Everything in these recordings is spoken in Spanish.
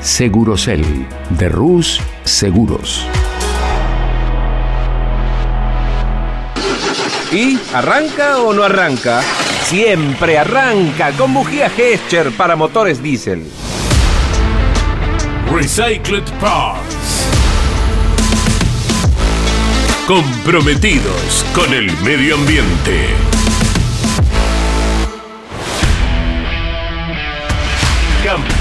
Segurocel de Rus Seguros. ¿Y arranca o no arranca? Siempre arranca con bujía Gescher para motores diésel. Recycled Parts. Comprometidos con el medio ambiente.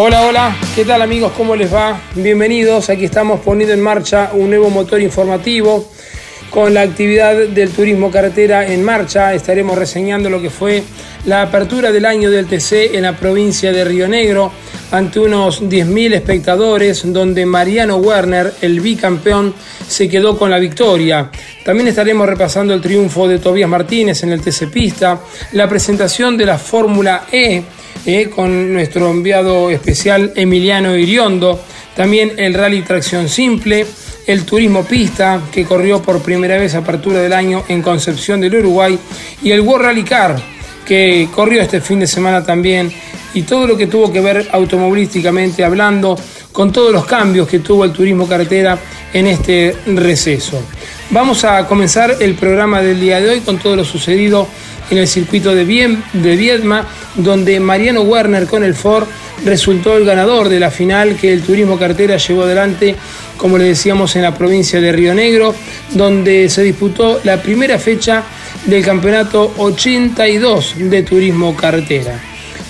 Hola, hola, ¿qué tal amigos? ¿Cómo les va? Bienvenidos, aquí estamos poniendo en marcha un nuevo motor informativo con la actividad del turismo carretera en marcha. Estaremos reseñando lo que fue la apertura del año del TC en la provincia de Río Negro ante unos 10.000 espectadores donde Mariano Werner, el bicampeón, se quedó con la victoria. También estaremos repasando el triunfo de Tobías Martínez en el TC Pista, la presentación de la Fórmula E eh, con nuestro enviado especial Emiliano Iriondo, también el Rally Tracción Simple, el Turismo Pista, que corrió por primera vez a apertura del año en Concepción del Uruguay, y el World Rally Car, que corrió este fin de semana también, y todo lo que tuvo que ver automovilísticamente hablando, con todos los cambios que tuvo el turismo carretera en este receso. Vamos a comenzar el programa del día de hoy con todo lo sucedido en el circuito de, Viedma, donde Mariano Werner con el Ford resultó el ganador de la final que el Turismo Cartera llevó adelante, como le decíamos, en la provincia de Río Negro, donde se disputó la primera fecha del campeonato 82 de Turismo Cartera.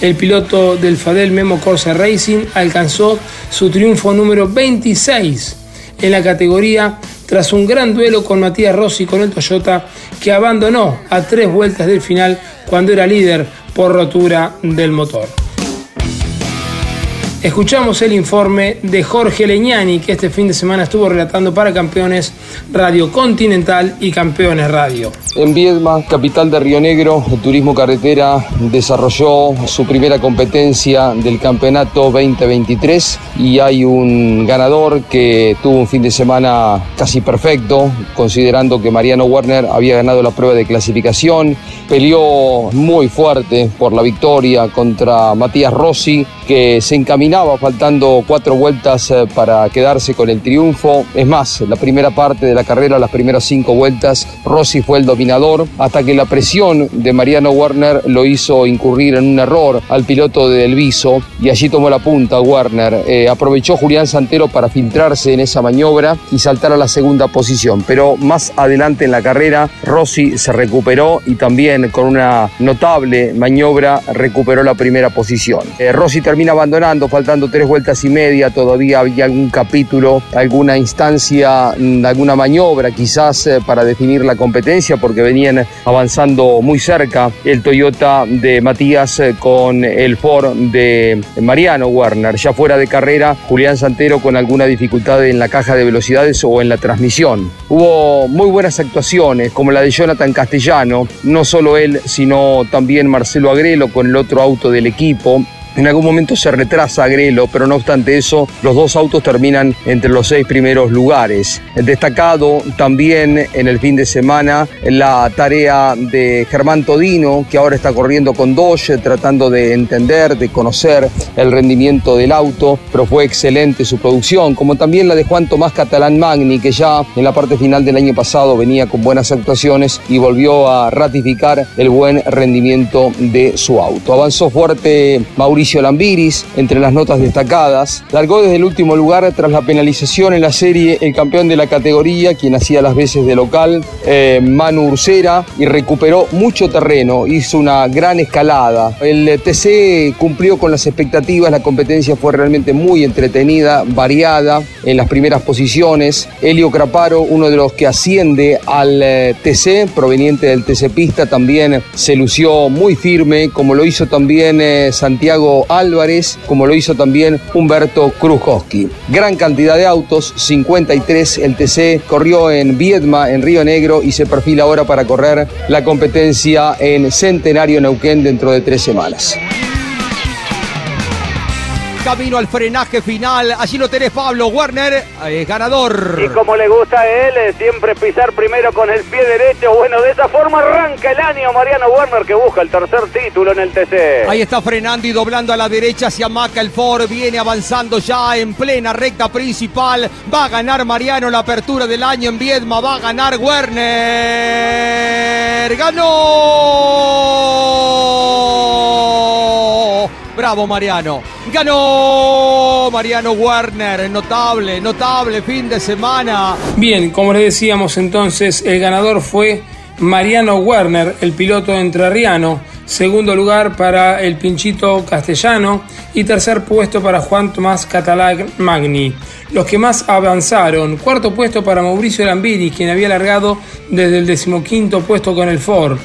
El piloto del Fadel Memo Corsa Racing alcanzó su triunfo número 26 en la categoría tras un gran duelo con Matías Rossi con el Toyota que abandonó a tres vueltas del final cuando era líder por rotura del motor. Escuchamos el informe de Jorge Leñani, que este fin de semana estuvo relatando para Campeones Radio Continental y Campeones Radio. En Viedma, capital de Río Negro, el Turismo Carretera desarrolló su primera competencia del campeonato 2023 y hay un ganador que tuvo un fin de semana casi perfecto, considerando que Mariano Werner había ganado la prueba de clasificación, peleó muy fuerte por la victoria contra Matías Rossi, que se faltando cuatro vueltas eh, para quedarse con el triunfo. Es más, la primera parte de la carrera, las primeras cinco vueltas, Rossi fue el dominador hasta que la presión de Mariano Werner lo hizo incurrir en un error al piloto de Elviso y allí tomó la punta Werner. Eh, aprovechó Julián Santero para filtrarse en esa maniobra y saltar a la segunda posición, pero más adelante en la carrera Rossi se recuperó y también con una notable maniobra recuperó la primera posición. Eh, Rossi termina abandonando, faltando tres vueltas y media, todavía había algún capítulo, alguna instancia, alguna maniobra quizás eh, para definir la competencia, porque venían avanzando muy cerca el Toyota de Matías eh, con el Ford de Mariano Werner. Ya fuera de carrera, Julián Santero con alguna dificultad en la caja de velocidades o en la transmisión. Hubo muy buenas actuaciones, como la de Jonathan Castellano, no solo él, sino también Marcelo Agrelo con el otro auto del equipo. En algún momento se retrasa Grelo, pero no obstante eso, los dos autos terminan entre los seis primeros lugares. Destacado también en el fin de semana la tarea de Germán Todino, que ahora está corriendo con Dodge, tratando de entender, de conocer el rendimiento del auto, pero fue excelente su producción, como también la de Juan Tomás Catalán Magni, que ya en la parte final del año pasado venía con buenas actuaciones y volvió a ratificar el buen rendimiento de su auto. Avanzó fuerte Mauricio Lambiris entre las notas destacadas. Largó desde el último lugar tras la penalización en la serie el campeón de la categoría, quien hacía las veces de local, eh, Manu Ursera, y recuperó mucho terreno, hizo una gran escalada. El TC cumplió con las expectativas, la competencia fue realmente muy entretenida, variada en las primeras posiciones. Elio Craparo, uno de los que asciende al eh, TC, proveniente del TC Pista, también se lució muy firme, como lo hizo también eh, Santiago Álvarez, como lo hizo también Humberto Krujowski. Gran cantidad de autos, 53, el TC corrió en Viedma, en Río Negro, y se perfila ahora para correr la competencia en Centenario Neuquén dentro de tres semanas camino al frenaje final. Allí lo tenés, Pablo Werner, eh, ganador. Y como le gusta a él, eh, siempre pisar primero con el pie derecho. Bueno, de esa forma arranca el año Mariano Werner que busca el tercer título en el TC. Ahí está frenando y doblando a la derecha hacia Maca el Ford. Viene avanzando ya en plena recta principal. Va a ganar Mariano la apertura del año en Viedma. Va a ganar Werner. ¡Ganó! Bravo Mariano. Ganó Mariano Werner. Notable, notable fin de semana. Bien, como les decíamos entonces, el ganador fue Mariano Werner, el piloto entrerriano. Segundo lugar para el Pinchito Castellano y tercer puesto para Juan Tomás Catalag Magni. Los que más avanzaron, cuarto puesto para Mauricio Lambiri, quien había largado desde el decimoquinto puesto con el Ford.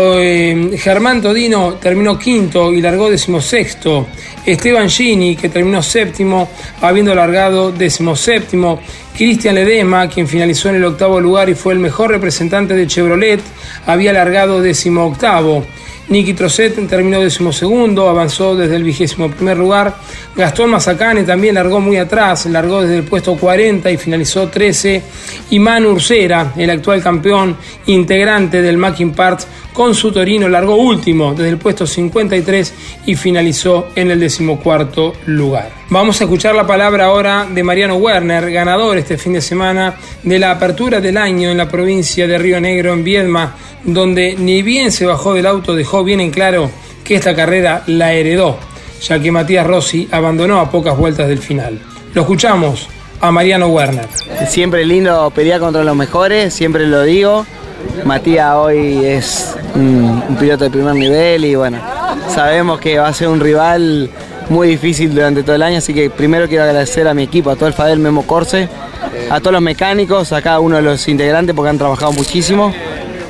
Eh, Germán Todino terminó quinto y largó decimosexto. Esteban Gini, que terminó séptimo, habiendo largado decimoséptimo. Cristian Ledesma, quien finalizó en el octavo lugar y fue el mejor representante de Chevrolet, había largado decimoctavo. Nicky Trocet terminó decimosegundo, avanzó desde el vigésimo primer lugar. Gastón Mazacane también largó muy atrás, largó desde el puesto 40 y finalizó 13. Y Manu Ursera, el actual campeón integrante del Mackin Parts, con su Torino largó último desde el puesto 53 y finalizó en el decimocuarto lugar. Vamos a escuchar la palabra ahora de Mariano Werner, ganador este fin de semana de la apertura del año en la provincia de Río Negro, en Viedma, donde ni bien se bajó del auto dejó bien en claro que esta carrera la heredó, ya que Matías Rossi abandonó a pocas vueltas del final. Lo escuchamos a Mariano Werner. Siempre lindo pelear contra los mejores, siempre lo digo. Matías hoy es un, un piloto de primer nivel y bueno, sabemos que va a ser un rival muy difícil durante todo el año, así que primero quiero agradecer a mi equipo, a todo el Fadel Memo Corse, a todos los mecánicos, a cada uno de los integrantes porque han trabajado muchísimo,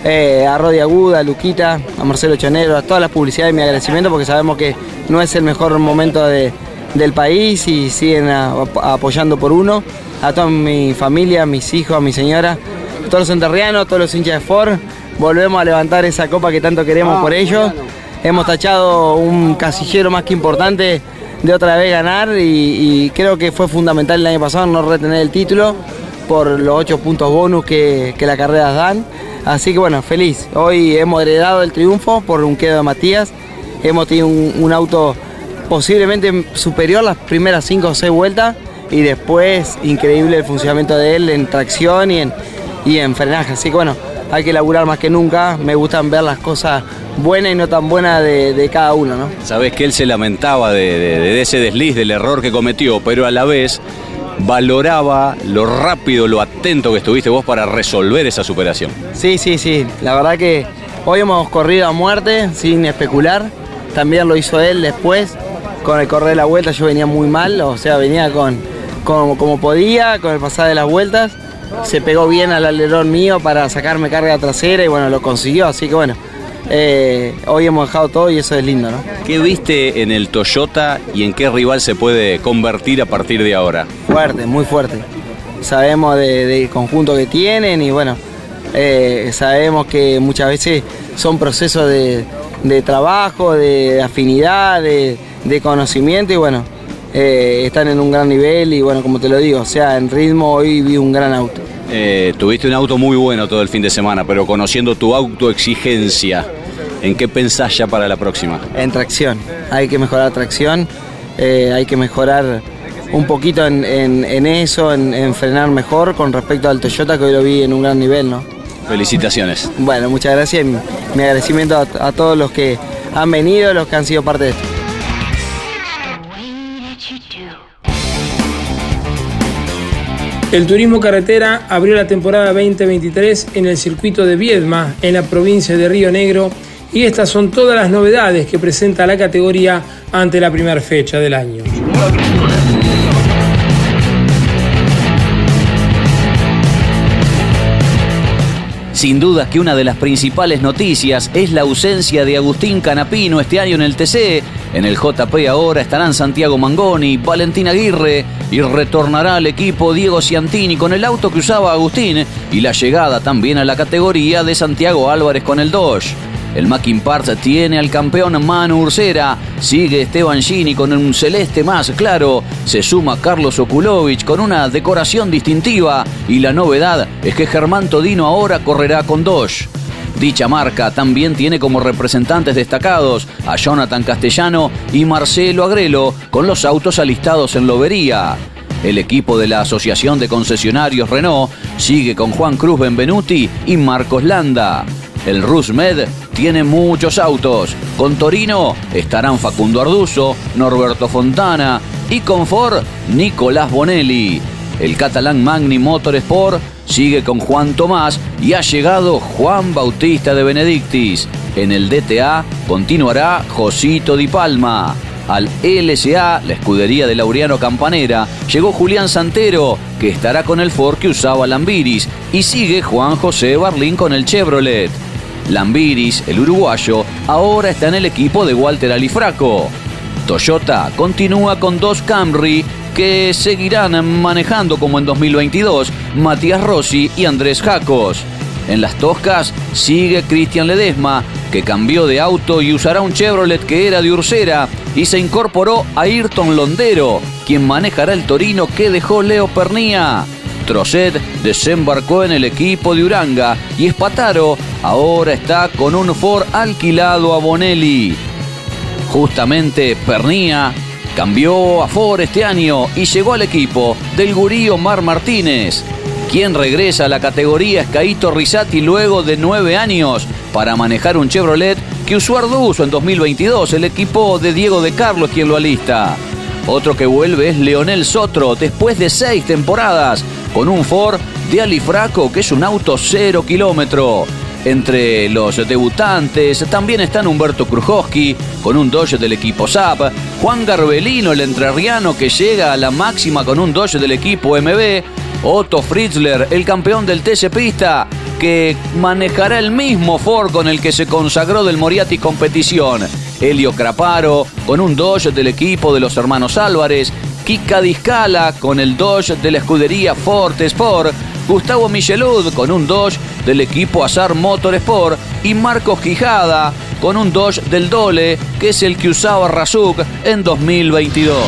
eh, a Rodi Aguda, a Luquita, a Marcelo Chonero, a todas las publicidades y mi agradecimiento porque sabemos que no es el mejor momento de- del país y siguen a- a- apoyando por uno, a toda mi familia, a mis hijos, a mi señora, a todos los enterrianos, a todos los hinchas de Ford, volvemos a levantar esa copa que tanto queremos por ellos. Hemos tachado un casillero más que importante de otra vez ganar y, creo que fue fundamental el año pasado no retener el título por los ocho puntos bonus que, que las carreras dan. Así que bueno, feliz. Hoy hemos heredado el triunfo por un quedo de Matías. Hemos tenido un, un auto posiblemente superior las primeras cinco o seis vueltas y después increíble el funcionamiento de él en tracción y en, y en frenaje. Así que bueno, hay que laburar más que nunca. Me gustan ver las cosas buenas y no tan buenas de, de cada uno, ¿no? Sabes que él se lamentaba de, de- de ese desliz, del error que cometió, pero a la vez valoraba lo rápido, lo atento que estuviste vos para resolver esa superación. Sí, sí, sí. La verdad que hoy hemos corrido a muerte sin especular. También lo hizo él después. Con el correr de la vuelta yo venía muy mal, o sea, venía con, con- como podía, con el pasar de las vueltas. Se pegó bien al alerón mío para sacarme carga trasera y bueno, lo consiguió. Así que bueno, eh, hoy hemos dejado todo y eso es lindo, ¿no? ¿Qué viste en el Toyota y en qué rival se puede convertir a partir de ahora? Fuerte, muy fuerte. Sabemos de- del conjunto que tienen y bueno, eh, sabemos que muchas veces son procesos de, de trabajo, de afinidad, de, de conocimiento y bueno, eh, están en un gran nivel y bueno, como te lo digo, o sea, en ritmo hoy vi un gran auto. Eh, tuviste un auto muy bueno todo el fin de semana, pero conociendo tu autoexigencia, ¿en qué pensás ya para la próxima? En tracción, hay que mejorar tracción, eh, hay que mejorar un poquito en, en- en eso, en, en frenar mejor con respecto al Toyota que hoy lo vi en un gran nivel, ¿no? Felicitaciones. Bueno, muchas gracias. y Mi, mi agradecimiento a, a todos los que han venido, los que han sido parte de esto. El turismo carretera abrió la temporada 2023 en el circuito de Viedma, en la provincia de Río Negro, y estas son todas las novedades que presenta la categoría ante la primera fecha del año. Sin duda que una de las principales noticias es la ausencia de Agustín Canapino este año en el TC. En el JP ahora estarán Santiago Mangoni, Valentín Aguirre y retornará al equipo Diego Ciantini con el auto que usaba Agustín y la llegada también a la categoría de Santiago Álvarez con el Dodge. El Mackin Parts tiene al campeón Manu Ursera, sigue Esteban Gini con un celeste más claro, se suma Carlos Okulovich con una decoración distintiva y la novedad es que Germán Todino ahora correrá con Dodge. Dicha marca también tiene como representantes destacados a Jonathan Castellano y Marcelo Agrelo con los autos alistados en Lobería. El equipo de la Asociación de Concesionarios Renault sigue con Juan Cruz Benvenuti y Marcos Landa. El Rusmed tiene muchos autos. Con Torino estarán Facundo Arduzo, Norberto Fontana y con Ford Nicolás Bonelli. El catalán Magni Motorsport sigue con Juan Tomás y ha llegado Juan Bautista de Benedictis. En el DTA continuará Josito Di Palma. Al LSA, la escudería de Laureano Campanera, llegó Julián Santero, que estará con el Ford que usaba Lambiris, y sigue Juan José Barlín con el Chevrolet. Lambiris, el uruguayo, ahora está en el equipo de Walter Alifraco. Toyota continúa con dos Camry que seguirán manejando como en 2022 Matías Rossi y Andrés Jacos. En las Toscas sigue Cristian Ledesma, que cambió de auto y usará un Chevrolet que era de Ursera y se incorporó a Ayrton Londero, quien manejará el Torino que dejó Leo Pernía. Trocet desembarcó en el equipo de Uranga y Espataro ahora está con un Ford alquilado a Bonelli. Justamente Pernía cambió a Ford este año y llegó al equipo del gurí Omar Martínez. Quien regresa a la categoría es Caito Risati luego de nueve años para manejar un Chevrolet que usó Arduzo en 2022, el equipo de Diego de Carlos quien lo alista. Otro que vuelve es Leonel Sotro después de seis temporadas con un Ford de Alifraco que es un auto cero kilómetro. Entre los debutantes también están Humberto Krujowski con un Dodge del equipo SAP, Juan Garbelino, el entrerriano que llega a la máxima con un Dodge del equipo MB, Otto Fritzler, el campeón del TC Pista, que manejará el mismo Ford con el que se consagró del Moriarty Competición. Elio Craparo con un Dodge del equipo de los hermanos Álvarez, Kika Discala con el Dodge de la escudería Ford Sport, Gustavo Michelud con un Dodge del equipo Azar Motorsport y Marcos Quijada con un Dodge del Dole, que es el que usaba Razuk en 2022.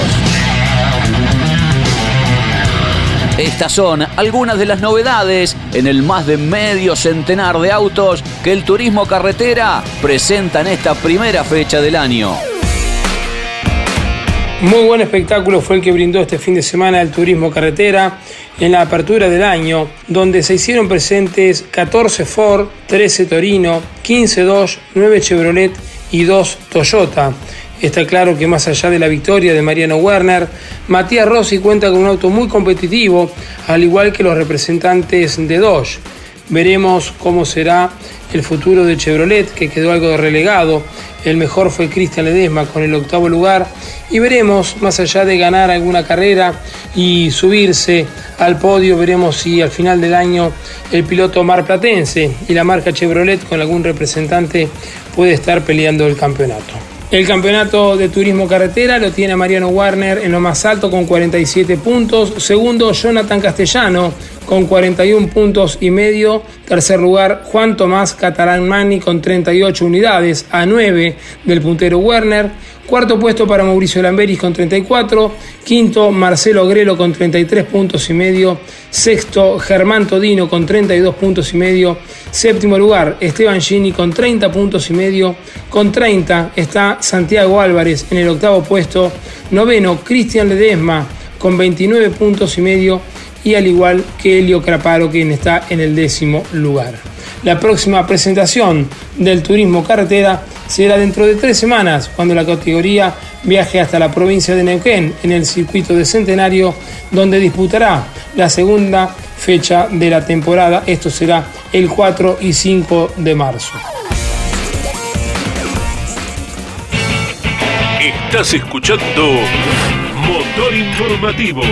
Estas son algunas de las novedades en el más de medio centenar de autos que el turismo carretera presenta en esta primera fecha del año. Muy buen espectáculo fue el que brindó este fin de semana el turismo carretera en la apertura del año, donde se hicieron presentes 14 Ford, 13 Torino, 15 Dodge, 9 Chevrolet y 2 Toyota. Está claro que más allá de la victoria de Mariano Werner, Matías Rossi cuenta con un auto muy competitivo, al igual que los representantes de Dodge. Veremos cómo será el futuro de Chevrolet, que quedó algo relegado. El mejor fue Cristian Ledesma con el octavo lugar. Y veremos, más allá de ganar alguna carrera y subirse al podio, veremos si al final del año el piloto marplatense y la marca Chevrolet con algún representante puede estar peleando el campeonato. El campeonato de turismo carretera lo tiene Mariano Warner en lo más alto con 47 puntos. Segundo, Jonathan Castellano con 41 puntos y medio. Tercer lugar, Juan Tomás Catalán Mani con 38 unidades a 9 del puntero Werner. Cuarto puesto para Mauricio Lamberis con 34. Quinto, Marcelo Grelo con 33 puntos y medio. Sexto, Germán Todino con 32 puntos y medio. Séptimo lugar, Esteban Gini con 30 puntos y medio. Con 30 está Santiago Álvarez en el octavo puesto. Noveno, Cristian Ledesma con 29 puntos y medio. Y al igual que Elio Craparo, quien está en el décimo lugar. La próxima presentación del turismo carretera será dentro de tres semanas, cuando la categoría viaje hasta la provincia de Neuquén, en el circuito de Centenario, donde disputará la segunda fecha de la temporada. Esto será el 4 y 5 de marzo. Estás escuchando Motor Informativo.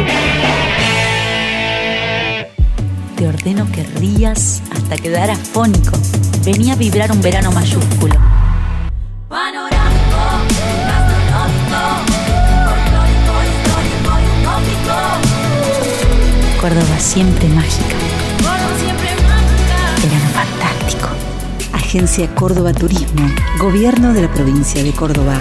Te ordeno que rías hasta quedar afónico. Venía a vibrar un verano mayúsculo. Córdoba siempre mágica. Verano fantástico. Agencia Córdoba Turismo. Gobierno de la provincia de Córdoba.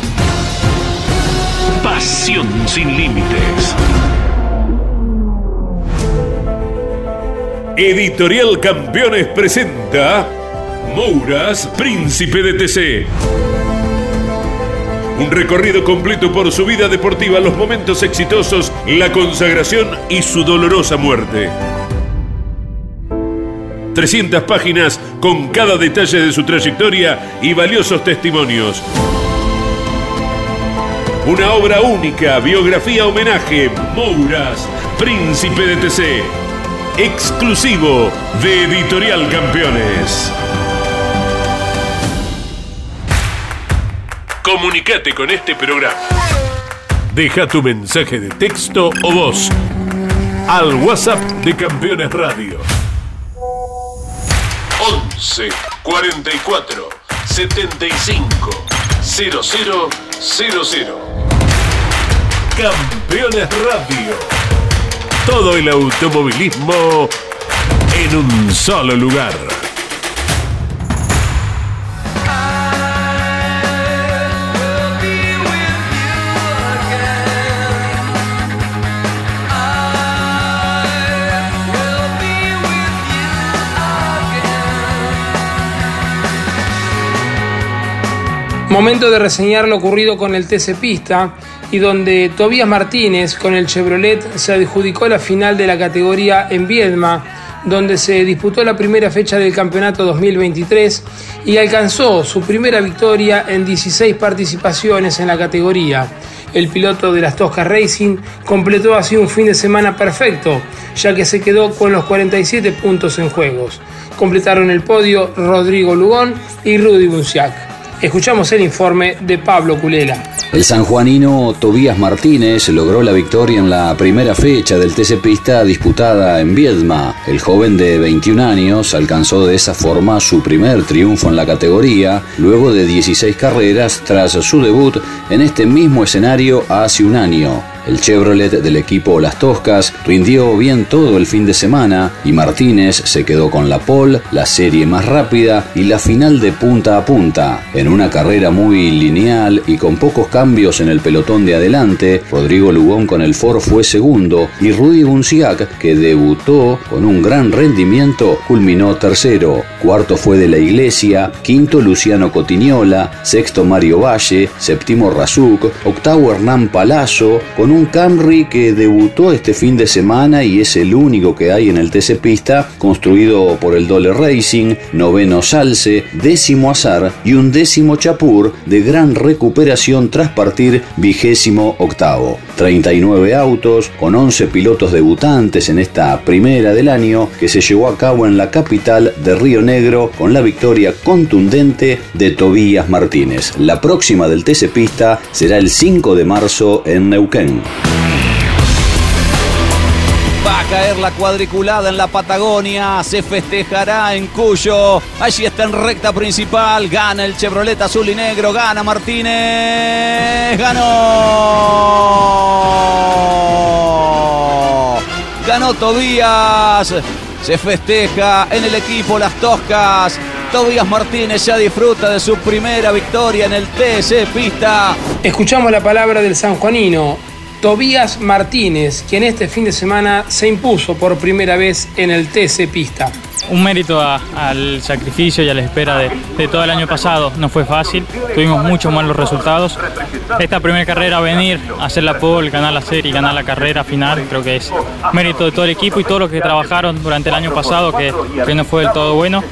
Pasión sin límites. Editorial Campeones presenta Mouras, Príncipe de TC. Un recorrido completo por su vida deportiva, los momentos exitosos, la consagración y su dolorosa muerte. 300 páginas con cada detalle de su trayectoria y valiosos testimonios. Una obra única, biografía homenaje, Mouras, Príncipe de TC. Exclusivo de Editorial Campeones. Comunicate con este programa. Deja tu mensaje de texto o voz al WhatsApp de Campeones Radio. 11 44 75 00 00 Campeones Radio. Todo el automovilismo en un solo lugar. Momento de reseñar lo ocurrido con el TC Pista y donde Tobías Martínez con el Chevrolet se adjudicó la final de la categoría en Viedma, donde se disputó la primera fecha del campeonato 2023 y alcanzó su primera victoria en 16 participaciones en la categoría. El piloto de las Toscas Racing completó así un fin de semana perfecto, ya que se quedó con los 47 puntos en juegos. Completaron el podio Rodrigo Lugón y Rudy Bunciac. Escuchamos el informe de Pablo Culela. El sanjuanino Tobías Martínez logró la victoria en la primera fecha del TC Pista disputada en Viedma. El joven de 21 años alcanzó de esa forma su primer triunfo en la categoría, luego de 16 carreras tras su debut en este mismo escenario hace un año. El Chevrolet del equipo Las Toscas rindió bien todo el fin de semana y Martínez se quedó con la pole, la serie más rápida y la final de punta a punta. En una carrera muy lineal y con pocos cambios en el pelotón de adelante, Rodrigo Lugón con el Ford fue segundo y Rudy Bunciac, que debutó con un gran rendimiento, culminó tercero. Cuarto fue de la Iglesia, quinto Luciano Cotiñola, sexto Mario Valle, séptimo Razuc, octavo Hernán Palazzo, con un Camry que debutó este fin de semana y es el único que hay en el TC Pista, construido por el Dole Racing, noveno Salce, décimo Azar y un décimo Chapur de gran recuperación tras partir vigésimo octavo. 39 autos con 11 pilotos debutantes en esta primera del año que se llevó a cabo en la capital de Río Negro con la victoria contundente de Tobías Martínez. La próxima del TC Pista será el 5 de marzo en Neuquén. Va a caer la cuadriculada en la Patagonia, se festejará en Cuyo. Allí está en recta principal, gana el Chevrolet azul y negro, gana Martínez, ganó. Ganó Tobías. Se festeja en el equipo Las Toscas. Tobías Martínez ya disfruta de su primera victoria en el TC Pista. Escuchamos la palabra del sanjuanino. Tobías Martínez, quien este fin de semana se impuso por primera vez en el TC Pista. Un mérito a- al sacrificio y a la espera de, de todo el año pasado. No fue fácil, tuvimos muchos malos resultados. Esta primera carrera, venir, hacer la pole, ganar la serie y ganar la carrera final, creo que es mérito de todo el equipo y todos los que trabajaron durante el año pasado, que, que no fue del todo bueno.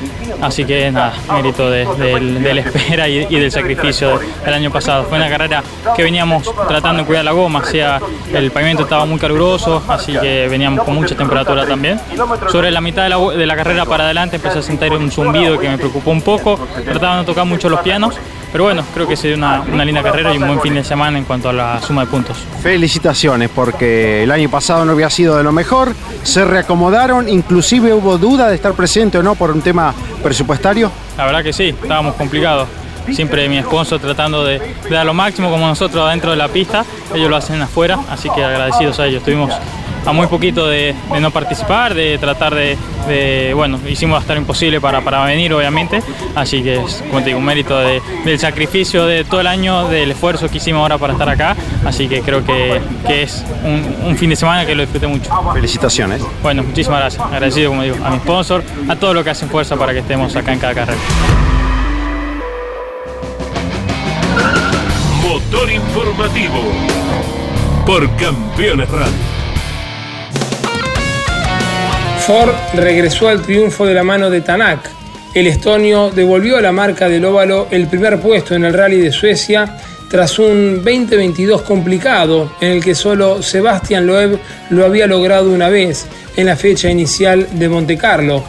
Así que nada, mérito de, del- de la espera y, y del sacrificio de- del año pasado. Fue una carrera que veníamos tratando de cuidar la goma, o sea, el pavimento estaba muy caluroso, así que veníamos con mucha temperatura también. Sobre la mitad de la, de la carrera para adelante empecé a sentir un zumbido que me preocupó un poco, trataba de no tocar mucho los pianos, pero bueno, creo que sería una, una linda carrera y un buen fin de semana en cuanto a la suma de puntos. Felicitaciones porque el año pasado no había sido de lo mejor, se reacomodaron, inclusive hubo duda de estar presente o no por un tema presupuestario. La verdad que sí, estábamos complicados. Siempre mi sponsor tratando de, de dar lo máximo como nosotros adentro de la pista, ellos lo hacen afuera, así que agradecidos a ellos. Estuvimos a muy poquito de, de no participar, de tratar de, de- bueno, hicimos hasta lo imposible para, para venir obviamente, así que es, como te digo, un mérito de- del sacrificio de todo el año, del esfuerzo que hicimos ahora para estar acá, así que creo que, que es un, un fin de semana que lo disfruté mucho. Felicitaciones. Bueno, muchísimas gracias. Agradecido, como digo, a mi sponsor, a todos los que hacen fuerza para que estemos acá en cada carrera. Motor informativo por Campeones Radio. Ford regresó al triunfo de la mano de Tanak. El estonio devolvió a la marca del óvalo el primer puesto en el rally de Suecia tras un 2022 complicado en el que solo Sebastian Loeb lo había logrado una vez en la fecha inicial de Monte Carlo.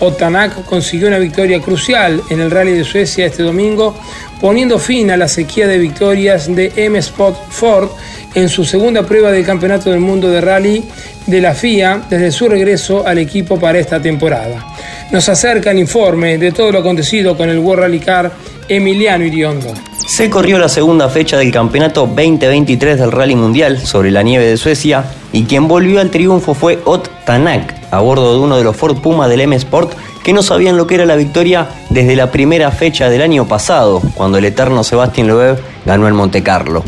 Otanak consiguió una victoria crucial en el rally de Suecia este domingo, poniendo fin a la sequía de victorias de M Spot Ford en su segunda prueba del Campeonato del Mundo de Rally de la FIA desde su regreso al equipo para esta temporada. Nos acerca el informe de todo lo acontecido con el World Rally Car Emiliano Iriondo. Se corrió la segunda fecha del campeonato 2023 del Rally Mundial sobre la nieve de Suecia y quien volvió al triunfo fue Ott Tanak a bordo de uno de los Ford Puma del M Sport que no sabían lo que era la victoria desde la primera fecha del año pasado, cuando el eterno Sebastián Loeb ganó el Monte Carlo.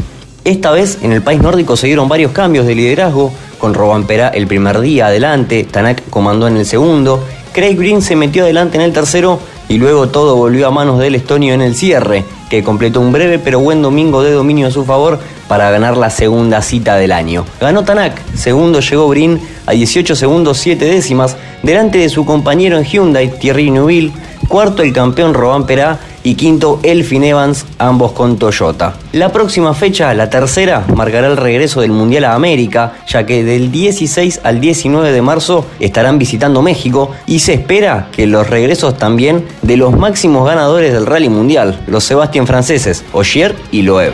Esta vez en el país nórdico se dieron varios cambios de liderazgo, con Robampera el primer día adelante, Tanak comandó en el segundo, Craig Green se metió adelante en el tercero. Y luego todo volvió a manos del estonio en el cierre, que completó un breve pero buen domingo de dominio a su favor para ganar la segunda cita del año. Ganó Tanak, segundo llegó Green a 18 segundos 7 décimas, delante de su compañero en Hyundai, Thierry Neuville, cuarto el campeón Roban Perá y quinto Elfin Evans, ambos con Toyota. La próxima fecha, la tercera, marcará el regreso del Mundial a América, ya que del 16 al 19 de marzo estarán visitando México y se espera que los regresos también de los máximos ganadores del Rally Mundial, los Sebastián franceses, Ogier y Loeb.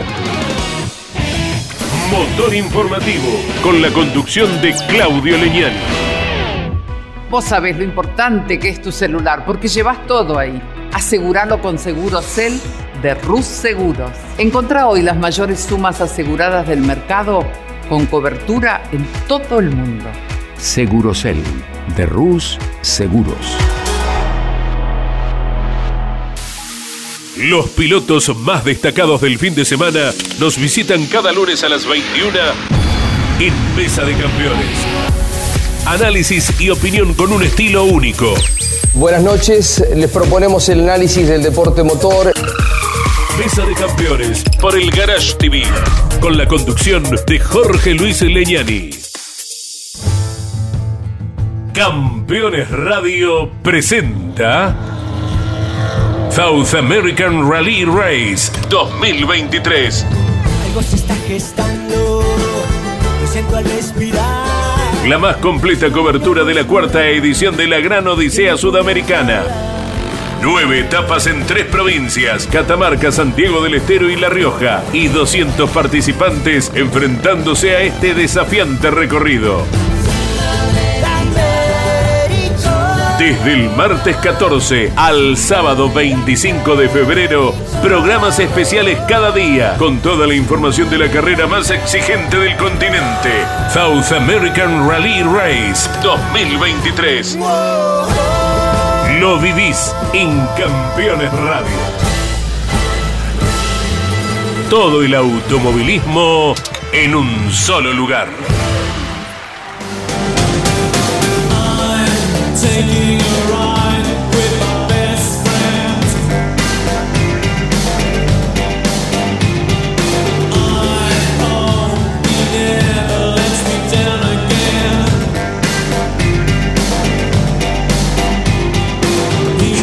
Motor informativo con la conducción de Claudio Leñani. Vos sabés lo importante que es tu celular porque llevas todo ahí. Aseguralo con Seguro Cel de Rus Seguros. Encontrá hoy las mayores sumas aseguradas del mercado con cobertura en todo el mundo. Segurosel de Rus Seguros. Los pilotos más destacados del fin de semana nos visitan cada lunes a las 21 en Mesa de Campeones. Análisis y opinión con un estilo único. Buenas noches, les proponemos el análisis del deporte motor. Mesa de Campeones por el Garage TV con la conducción de Jorge Luis Leñani. Campeones Radio presenta South American Rally Race 2023. Algo se está gestando, lo siento al respirar. La más completa cobertura de la cuarta edición de la Gran Odisea Sudamericana. Nueve etapas en tres provincias, Catamarca, Santiago del Estero y La Rioja. Y 200 participantes enfrentándose a este desafiante recorrido. Desde el martes 14 al sábado 25 de febrero, programas especiales cada día con toda la información de la carrera más exigente del continente. South American Rally Race 2023. Lo vivís en Campeones Radio. Todo el automovilismo en un solo lugar.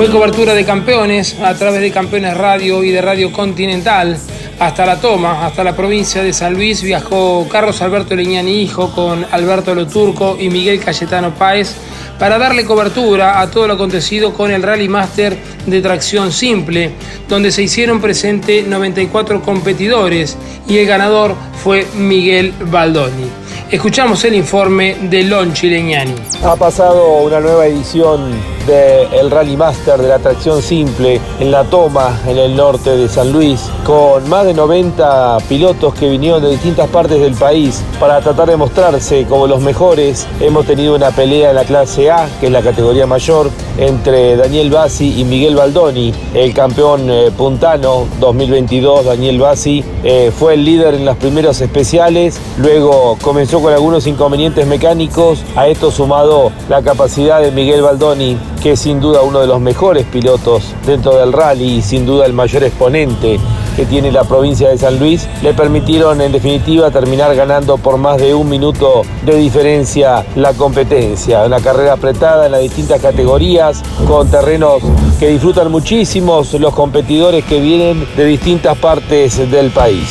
Fue cobertura de campeones a través de Campeones Radio y de Radio Continental. Hasta la toma, hasta la provincia de San Luis, viajó Carlos Alberto Leñani Hijo con Alberto Loturco y Miguel Cayetano Páez para darle cobertura a todo lo acontecido con el Rally Master de tracción simple, donde se hicieron presente 94 competidores y el ganador fue Miguel Baldoni. Escuchamos el informe de Lonchi Leñani. Ha pasado una nueva edición del Rally Master de la tracción simple en La Toma, en el norte de San Luis, con más de 90 pilotos que vinieron de distintas partes del país para tratar de mostrarse como los mejores. Hemos tenido una pelea en la clase A, que es la categoría mayor, entre Daniel Bassi y Miguel Baldoni, el campeón eh, puntano 2022. Daniel Bassi eh, fue el líder en los primeros especiales, luego comenzó con algunos inconvenientes mecánicos, a esto sumado la capacidad de Miguel Baldoni que es sin duda uno de los mejores pilotos dentro del rally y sin duda el mayor exponente que tiene la provincia de San Luis, le permitieron en definitiva terminar ganando por más de un minuto de diferencia la competencia. Una carrera apretada en las distintas categorías, con terrenos que disfrutan muchísimos los competidores que vienen de distintas partes del país.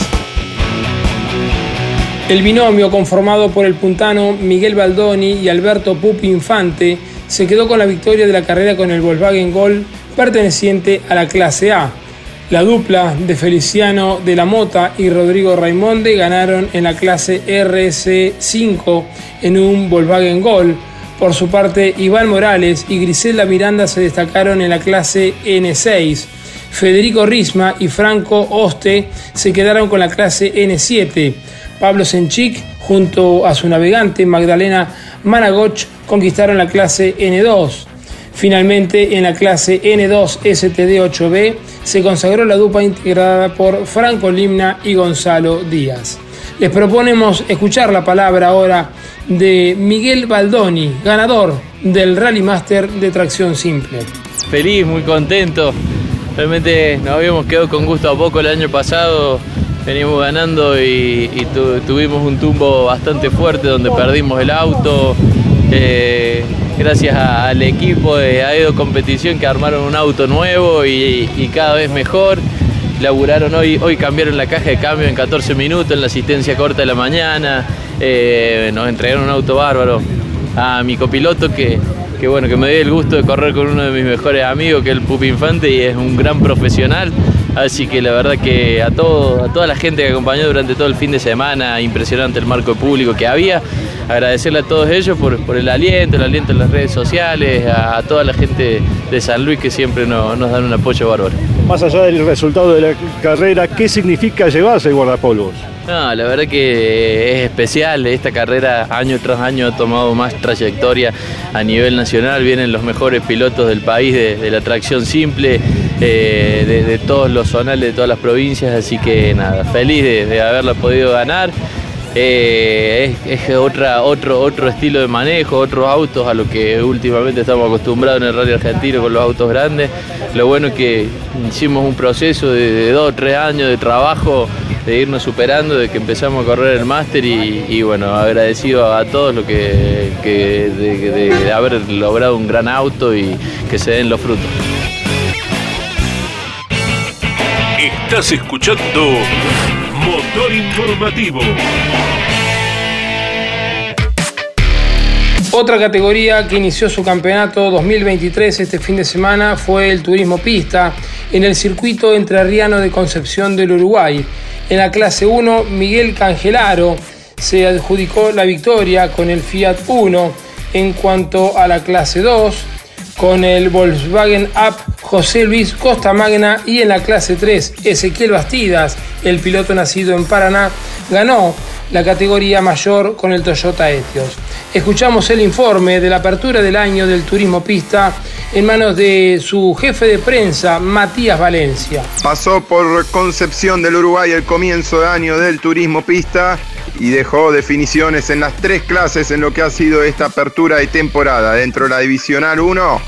El binomio conformado por el puntano Miguel Baldoni y Alberto Pupi Infante se quedó con la victoria de la carrera con el Volkswagen Gol perteneciente a la clase A. La dupla de Feliciano de la Mota y Rodrigo Raimonde ganaron en la clase RS5 en un Volkswagen Gol. Por su parte, Iván Morales y Griselda Miranda se destacaron en la clase N6. Federico Risma y Franco Oste se quedaron con la clase N7. Pablo Senchik, junto a su navegante Magdalena Managoch, conquistaron la clase N2. Finalmente, en la clase N2 STD8B se consagró la dupla integrada por Franco Limna y Gonzalo Díaz. Les proponemos escuchar la palabra ahora de Miguel Baldoni, ganador del Rally Master de tracción simple. Feliz, muy contento. Realmente nos habíamos quedado con gusto a poco el año pasado. Venimos ganando y, tuvimos un tumbo bastante fuerte donde perdimos el auto. Eh, gracias al equipo de Aedo Competición que armaron un auto nuevo y, cada vez mejor. Laburaron hoy, hoy cambiaron la caja de cambio en 14 minutos, en la asistencia corta de la mañana. Eh, nos entregaron un auto bárbaro. A mi copiloto que, que bueno, que me dio el gusto de correr con uno de mis mejores amigos, que es el Pupi Infante, y es un gran profesional. Así que la verdad que a, todo, a toda la gente que acompañó durante todo el fin de semana, impresionante el marco de público que había. Agradecerle a todos ellos por, por el aliento, el aliento en las redes sociales, a, toda la gente de San Luis que siempre nos, nos dan un apoyo bárbaro. Más allá del resultado de la carrera, ¿qué significa llevarse el guardapolvos? No, la verdad que es especial. Esta carrera año tras año ha tomado más trayectoria a nivel nacional. Vienen los mejores pilotos del país de, la tracción simple, eh, de, todos los zonales, de todas las provincias. Así que nada, feliz de, haberla podido ganar. Eh, es, otra, otro, otro estilo de manejo, otros autos a lo que últimamente estamos acostumbrados en el rally argentino con los autos grandes. Lo bueno es que hicimos un proceso de, de dos o tres años de trabajo de irnos superando, de que empezamos a correr el máster y, bueno, agradecido a todos lo que, de, haber logrado un gran auto y que se den los frutos. Estás escuchando Informativo. Otra categoría que inició su campeonato 2023 este fin de semana fue el turismo pista en el circuito entrerriano de Concepción del Uruguay. En la clase 1, Miguel Cangelaro se adjudicó la victoria con el Fiat 1. En cuanto a la clase 2, con el Volkswagen Up José Luis Costa Magna y en la clase 3 Ezequiel Bastidas, el piloto nacido en Paraná, ganó la categoría mayor con el Toyota Etios. Escuchamos el informe de la apertura del año del turismo pista en manos de su jefe de prensa, Matías Valencia. Pasó por Concepción del Uruguay el comienzo de año del turismo pista y dejó definiciones en las tres clases en lo que ha sido esta apertura de temporada. Dentro de la Divisional 1,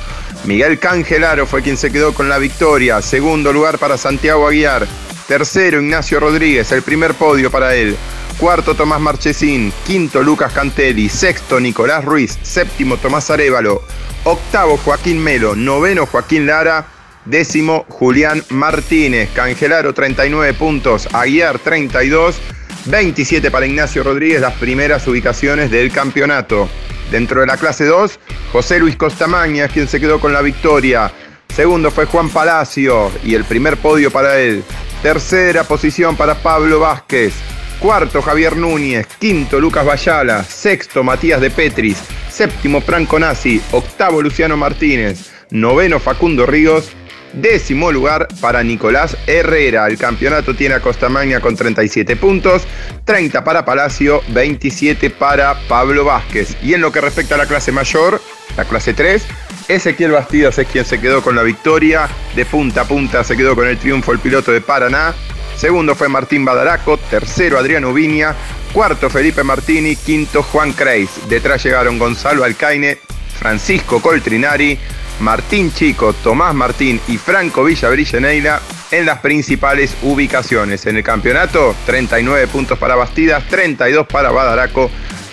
Miguel Cangelaro fue quien se quedó con la victoria. Segundo lugar para Santiago Aguiar. Tercero, Ignacio Rodríguez, el primer podio para él. Cuarto, Tomás Marchesín. Quinto, Lucas Cantelli. Sexto, Nicolás Ruiz. Séptimo, Tomás Arevalo. Octavo, Joaquín Melo. Noveno, Joaquín Lara. Décimo, Julián Martínez. Cangelaro, 39 puntos. Aguiar, 32. 27 para Ignacio Rodríguez, las primeras ubicaciones del campeonato. Dentro de la clase 2, José Luis Costamagna es quien se quedó con la victoria. Segundo fue Juan Palacio y el primer podio para él. Tercera posición para Pablo Vázquez. Cuarto Javier Núñez. Quinto Lucas Bayala. Sexto Matías de Petris. Séptimo Franco Nazi. Octavo Luciano Martínez. Noveno Facundo Ríos. Décimo lugar para Nicolás Herrera. El campeonato tiene a Costamagna con 37 puntos, 30 para Palacio, 27 para Pablo Vázquez. Y en lo que respecta a la clase mayor, la clase 3, Ezequiel Bastidas es quien se quedó con la victoria. De punta a punta se quedó con el triunfo el piloto de Paraná. Segundo fue Martín Badaraco, tercero Adriano Viña, cuarto Felipe Martini, quinto Juan Creis. Detrás llegaron Gonzalo Alcaine, Francisco Coltrinari, Martín Chico, Tomás Martín y Franco Villavrillaneira en las principales ubicaciones. En el campeonato, 39 puntos para Bastidas, 32 para Badaraco,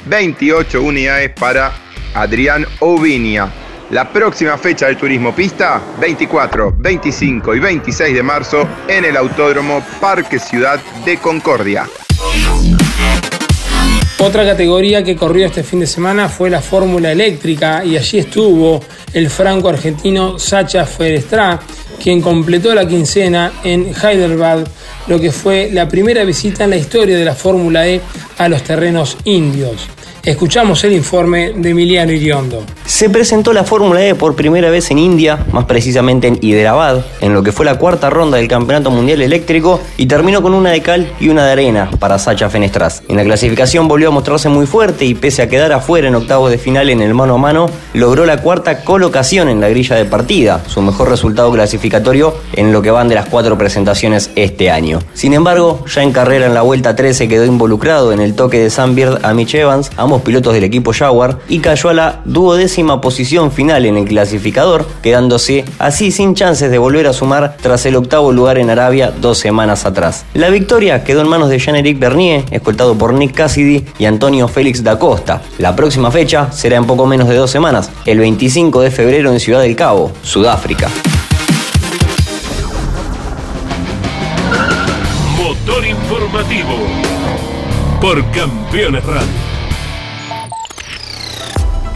28 unidades para Adrián Ovinia. La próxima fecha del turismo pista, 24, 25 y 26 de marzo en el Autódromo Parque Ciudad de Concordia. Otra categoría que corrió este fin de semana fue la Fórmula Eléctrica y allí estuvo el franco-argentino Sacha Ferestra, quien completó la quincena en Hyderabad, lo que fue la primera visita en la historia de la Fórmula E a los terrenos indios. Escuchamos el informe de Emiliano Iriondo. Se presentó la Fórmula E por primera vez en India, más precisamente en Hyderabad, en lo que fue la cuarta ronda del Campeonato Mundial Eléctrico y terminó con una de cal y una de arena para Sacha Fenestras. En la clasificación volvió a mostrarse muy fuerte y pese a quedar afuera en octavos de final en el mano a mano, logró la cuarta colocación en la grilla de partida, su mejor resultado clasificatorio en lo que van de las cuatro presentaciones este año. Sin embargo, ya en carrera en la vuelta 13 quedó involucrado en el toque de Sam Beard a Mitch Evans, pilotos del equipo Jaguar, y cayó a la duodécima posición final en el clasificador, quedándose así sin chances de volver a sumar tras el octavo lugar en Arabia dos semanas atrás. La victoria quedó en manos de Jean-Éric Bernier, escoltado por Nick Cassidy y Antonio Félix da Costa. La próxima fecha será en poco menos de dos semanas, el 25 de febrero en Ciudad del Cabo, Sudáfrica. Motor informativo por Campeones Radio.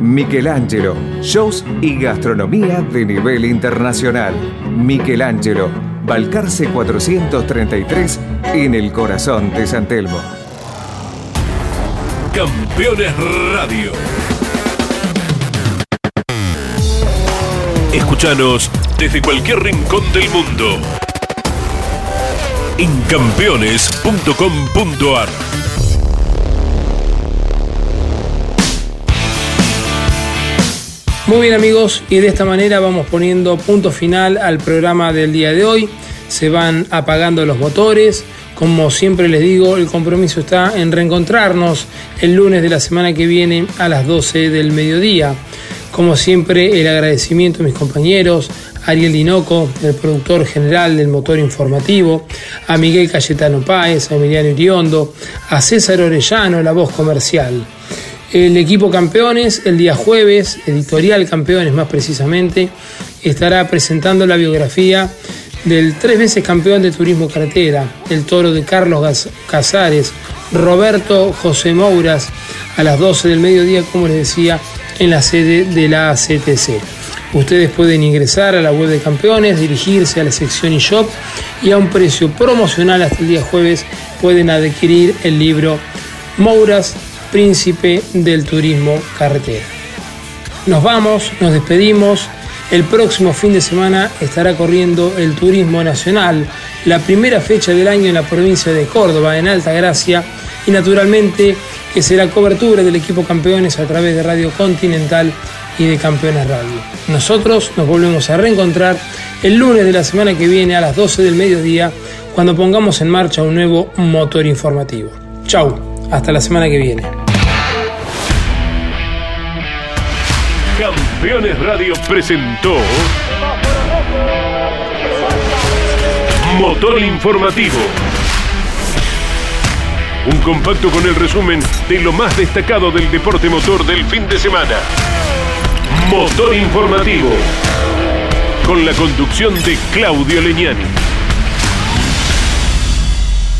Michelangelo, shows y gastronomía de nivel internacional. Michelangelo, Balcarce 433 en el corazón de San Telmo. Campeones Radio. Escúchanos desde cualquier rincón del mundo. En campeones.com.ar Muy bien amigos, y de esta manera vamos poniendo punto final al programa del día de hoy. se van apagando los motores. Como siempre les digo, el compromiso está en reencontrarnos el lunes de la semana que viene a las 12 del mediodía. Como siempre, el agradecimiento a mis compañeros, Ariel Dinoco, el productor general del motor informativo, a Miguel Cayetano Páez, a Emiliano Iriondo, a César Orellano, la voz comercial. El equipo campeones, el día jueves, editorial campeones más precisamente, estará presentando la biografía del tres veces campeón de turismo carretera, el toro de Carlos Casares, Roberto José Mouras, a las 12 del mediodía, como les decía, en la sede de la ACTC. Ustedes pueden ingresar a la web de campeones, dirigirse a la sección eShop y a un precio promocional hasta el día jueves pueden adquirir el libro Mouras, Príncipe del Turismo Carretera. Nos vamos, nos despedimos. El próximo fin de semana estará corriendo el Turismo Nacional, la primera fecha del año en la provincia de Córdoba, en Alta Gracia, y naturalmente que será cobertura del equipo campeones a través de Radio Continental y de Campeones Radio. Nosotros nos volvemos a reencontrar el lunes de la semana que viene a las 12 del mediodía cuando pongamos en marcha un nuevo motor informativo. Chau, hasta la semana que viene. Campeones Radio presentó Motor Informativo. Un compacto con el resumen de lo más destacado del deporte motor del fin de semana. Motor Informativo. Con la conducción de Claudio Leñani.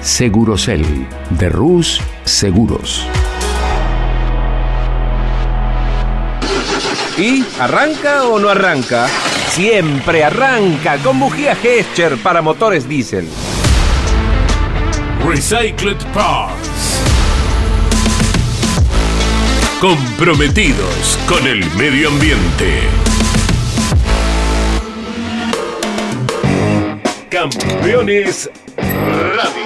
Segurocel de Rus Seguros. ¿Y arranca o no arranca? Siempre arranca con bujía Gescher para motores diésel. Recycled Parts. Comprometidos con el medio ambiente. Campeones Radio.